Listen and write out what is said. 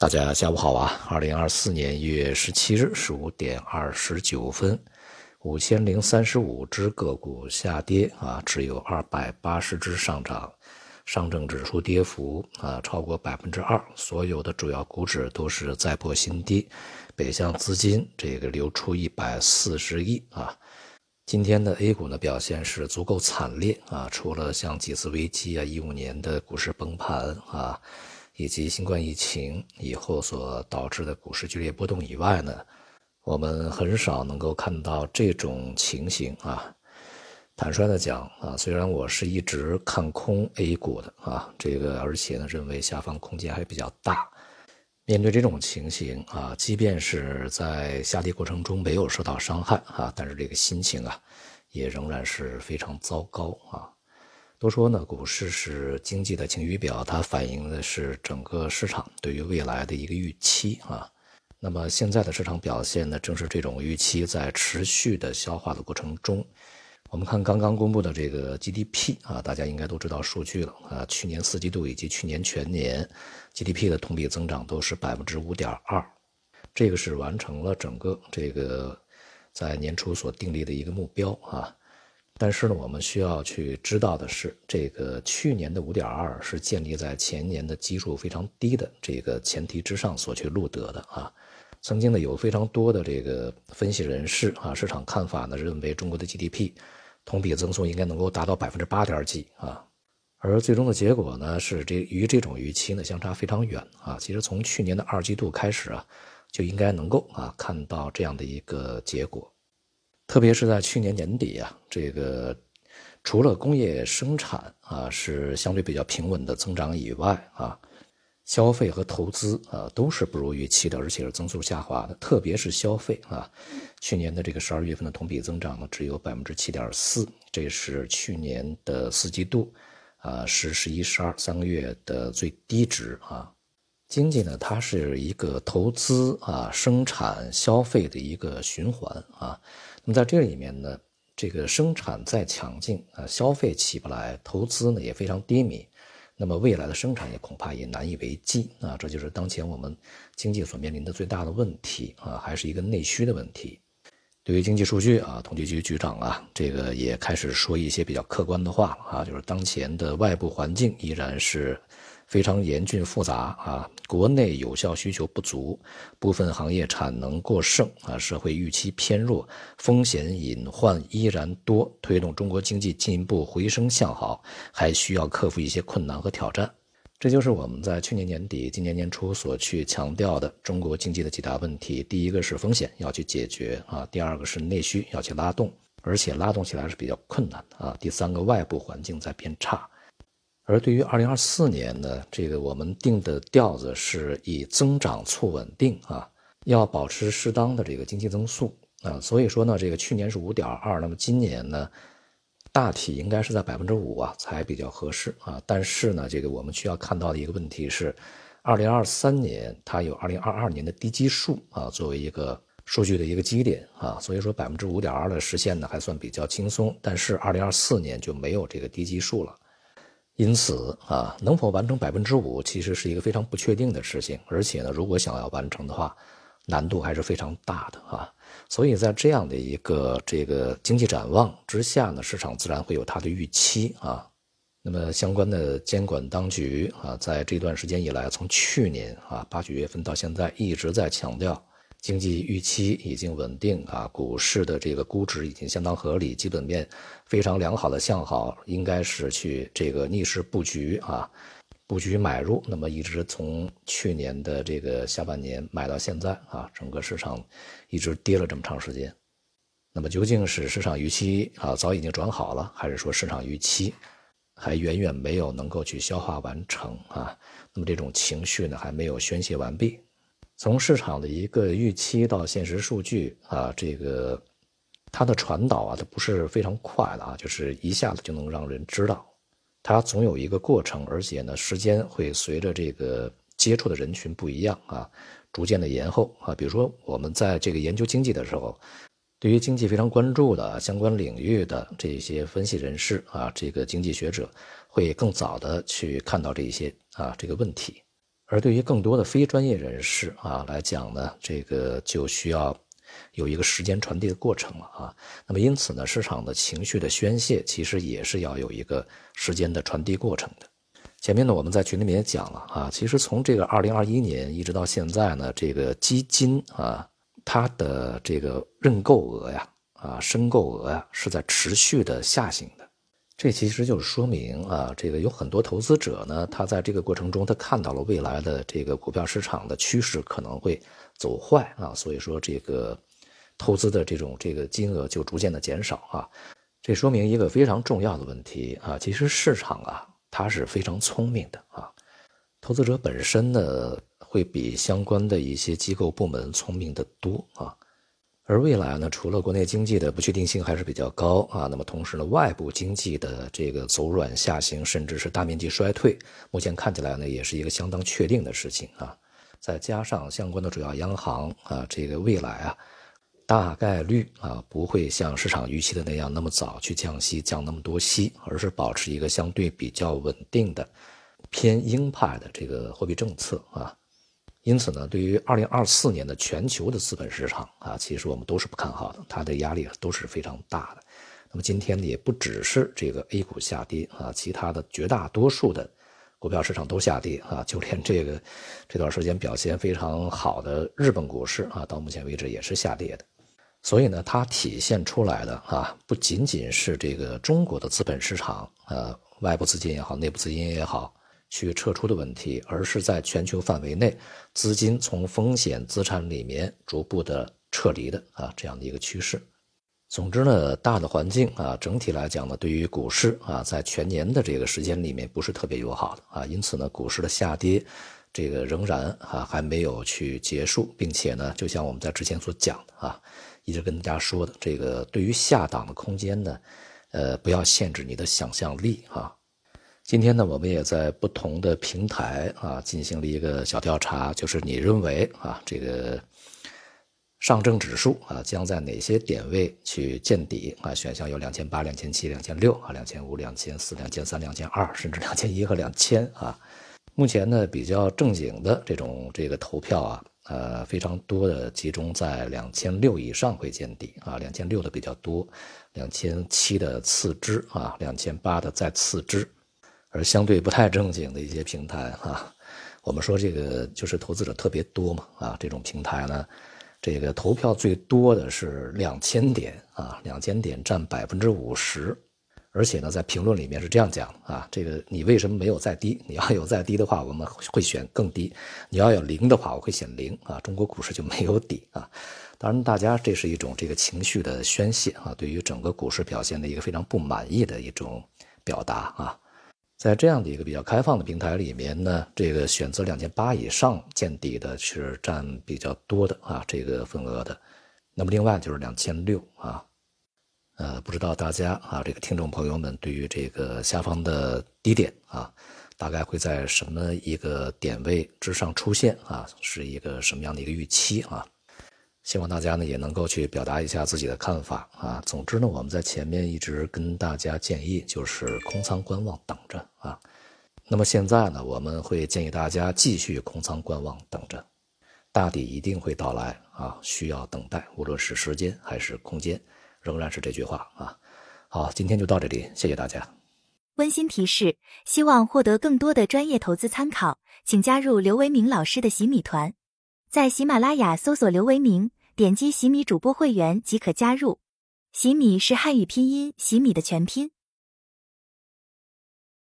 大家下午好啊！二零二四年一月十七日十五点二十九分，五千零三十五只个股下跌啊，只有二百八十只上涨，上证指数跌幅啊超过百分之二，所有的主要股指都是再破新低，北向资金这个流出一百四十亿啊。今天的 A 股呢表现是足够惨烈啊，除了像几次危机啊，一五年的股市崩盘啊。以及新冠疫情以后所导致的股市剧烈波动以外呢，我们很少能够看到这种情形啊。坦率的讲啊，虽然我是一直看空 A 股的啊，这个而且呢认为下方空间还比较大。面对这种情形啊，即便是在下跌过程中没有受到伤害啊，但是这个心情啊，也仍然是非常糟糕啊。都说呢，股市是经济的晴雨表，它反映的是整个市场对于未来的一个预期啊。那么现在的市场表现呢，正是这种预期在持续的消化的过程中。我们看刚刚公布的这个 GDP 啊，大家应该都知道数据了啊。去年四季度以及去年全年 GDP 的同比增长都是百分之五点二，这个是完成了整个这个在年初所订立的一个目标啊。但是呢，我们需要去知道的是，这个去年的五点二是建立在前年的基数非常低的这个前提之上所去录得的啊。曾经呢，有非常多的这个分析人士啊，市场看法呢认为中国的 GDP 同比增速应该能够达到百分之八点几啊，而最终的结果呢是这与这种预期呢相差非常远啊。其实从去年的二季度开始啊，就应该能够啊看到这样的一个结果。特别是在去年年底啊，这个除了工业生产啊是相对比较平稳的增长以外啊，消费和投资啊都是不如预期的，而且是增速下滑的。特别是消费啊，去年的这个十二月份的同比增长呢只有百分之七点四，这是去年的四季度啊十、十一、十二三个月的最低值啊。经济呢，它是一个投资啊、生产、消费的一个循环啊。那么在这里面呢，这个生产再强劲啊，消费起不来，投资呢也非常低迷，那么未来的生产也恐怕也难以为继啊，这就是当前我们经济所面临的最大的问题啊，还是一个内需的问题。对于经济数据啊，统计局局长啊，这个也开始说一些比较客观的话了啊，就是当前的外部环境依然是。非常严峻复杂啊，国内有效需求不足，部分行业产能过剩啊，社会预期偏弱，风险隐患依然多，推动中国经济进一步回升向好，还需要克服一些困难和挑战。这就是我们在去年年底、今年年初所去强调的中国经济的几大问题：第一个是风险要去解决啊，第二个是内需要去拉动，而且拉动起来是比较困难啊，第三个外部环境在变差。而对于二零二四年呢，这个我们定的调子是以增长促稳定啊，要保持适当的这个经济增速啊，所以说呢，这个去年是五点二，那么今年呢，大体应该是在百分之五啊才比较合适啊。但是呢，这个我们需要看到的一个问题是，二零二三年它有二零二二年的低基数啊作为一个数据的一个基点啊，所以说百分之五点二的实现呢还算比较轻松，但是二零二四年就没有这个低基数了。因此啊，能否完成百分之五，其实是一个非常不确定的事情。而且呢，如果想要完成的话，难度还是非常大的啊。所以在这样的一个这个经济展望之下呢，市场自然会有它的预期啊。那么相关的监管当局啊，在这段时间以来，从去年啊八九月份到现在，一直在强调。经济预期已经稳定啊，股市的这个估值已经相当合理，基本面非常良好的向好，应该是去这个逆势布局啊，布局买入。那么一直从去年的这个下半年买到现在啊，整个市场一直跌了这么长时间。那么究竟是市场预期啊早已经转好了，还是说市场预期还远远没有能够去消化完成啊？那么这种情绪呢还没有宣泄完毕。从市场的一个预期到现实数据啊，这个它的传导啊，它不是非常快的啊，就是一下子就能让人知道，它总有一个过程，而且呢，时间会随着这个接触的人群不一样啊，逐渐的延后啊。比如说我们在这个研究经济的时候，对于经济非常关注的相关领域的这些分析人士啊，这个经济学者会更早的去看到这些啊这个问题。而对于更多的非专业人士啊来讲呢，这个就需要有一个时间传递的过程了啊。那么因此呢，市场的情绪的宣泄其实也是要有一个时间的传递过程的。前面呢，我们在群里面也讲了啊，其实从这个二零二一年一直到现在呢，这个基金啊，它的这个认购额呀，啊申购额呀，是在持续的下行。这其实就是说明啊，这个有很多投资者呢，他在这个过程中，他看到了未来的这个股票市场的趋势可能会走坏啊，所以说这个投资的这种这个金额就逐渐的减少啊。这说明一个非常重要的问题啊，其实市场啊，它是非常聪明的啊，投资者本身呢，会比相关的一些机构部门聪明的多啊。而未来呢，除了国内经济的不确定性还是比较高啊，那么同时呢，外部经济的这个走软下行，甚至是大面积衰退，目前看起来呢，也是一个相当确定的事情啊。再加上相关的主要央行啊，这个未来啊，大概率啊不会像市场预期的那样那么早去降息，降那么多息，而是保持一个相对比较稳定的偏鹰派的这个货币政策啊。因此呢，对于二零二四年的全球的资本市场啊，其实我们都是不看好的，它的压力都是非常大的。那么今天呢，也不只是这个 A 股下跌啊，其他的绝大多数的股票市场都下跌啊，就连这个这段时间表现非常好的日本股市啊，到目前为止也是下跌的。所以呢，它体现出来的啊，不仅仅是这个中国的资本市场，呃，外部资金也好，内部资金也好。去撤出的问题，而是在全球范围内，资金从风险资产里面逐步的撤离的啊，这样的一个趋势。总之呢，大的环境啊，整体来讲呢，对于股市啊，在全年的这个时间里面不是特别友好的啊，因此呢，股市的下跌，这个仍然啊还没有去结束，并且呢，就像我们在之前所讲的啊，一直跟大家说的，这个对于下档的空间呢，呃，不要限制你的想象力啊。今天呢，我们也在不同的平台啊进行了一个小调查，就是你认为啊这个上证指数啊将在哪些点位去见底啊？选项有两千八、两千七、两千六啊、两千五、两千四、两千三、两千二，甚至两千一和两千啊。目前呢，比较正经的这种这个投票啊，呃，非常多的集中在两千六以上会见底啊，两千六的比较多，两千七的次之啊，两千八的再次之。而相对不太正经的一些平台啊，我们说这个就是投资者特别多嘛啊，这种平台呢，这个投票最多的是两千点啊，两千点占百分之五十，而且呢，在评论里面是这样讲啊，这个你为什么没有再低？你要有再低的话，我们会选更低；你要有零的话，我会选零啊。中国股市就没有底啊。当然，大家这是一种这个情绪的宣泄啊，对于整个股市表现的一个非常不满意的一种表达啊。在这样的一个比较开放的平台里面呢，这个选择两千八以上见底的是占比较多的啊，这个份额的。那么另外就是两千六啊，呃，不知道大家啊，这个听众朋友们对于这个下方的低点啊，大概会在什么一个点位之上出现啊，是一个什么样的一个预期啊？希望大家呢也能够去表达一下自己的看法啊。总之呢，我们在前面一直跟大家建议就是空仓观望，等着啊。那么现在呢，我们会建议大家继续空仓观望，等着，大底一定会到来啊，需要等待，无论是时间还是空间，仍然是这句话啊。好，今天就到这里，谢谢大家。温馨提示：希望获得更多的专业投资参考，请加入刘维明老师的洗米团。在喜马拉雅搜索刘维明，点击喜米主播会员即可加入。喜米是汉语拼音“喜米”的全拼。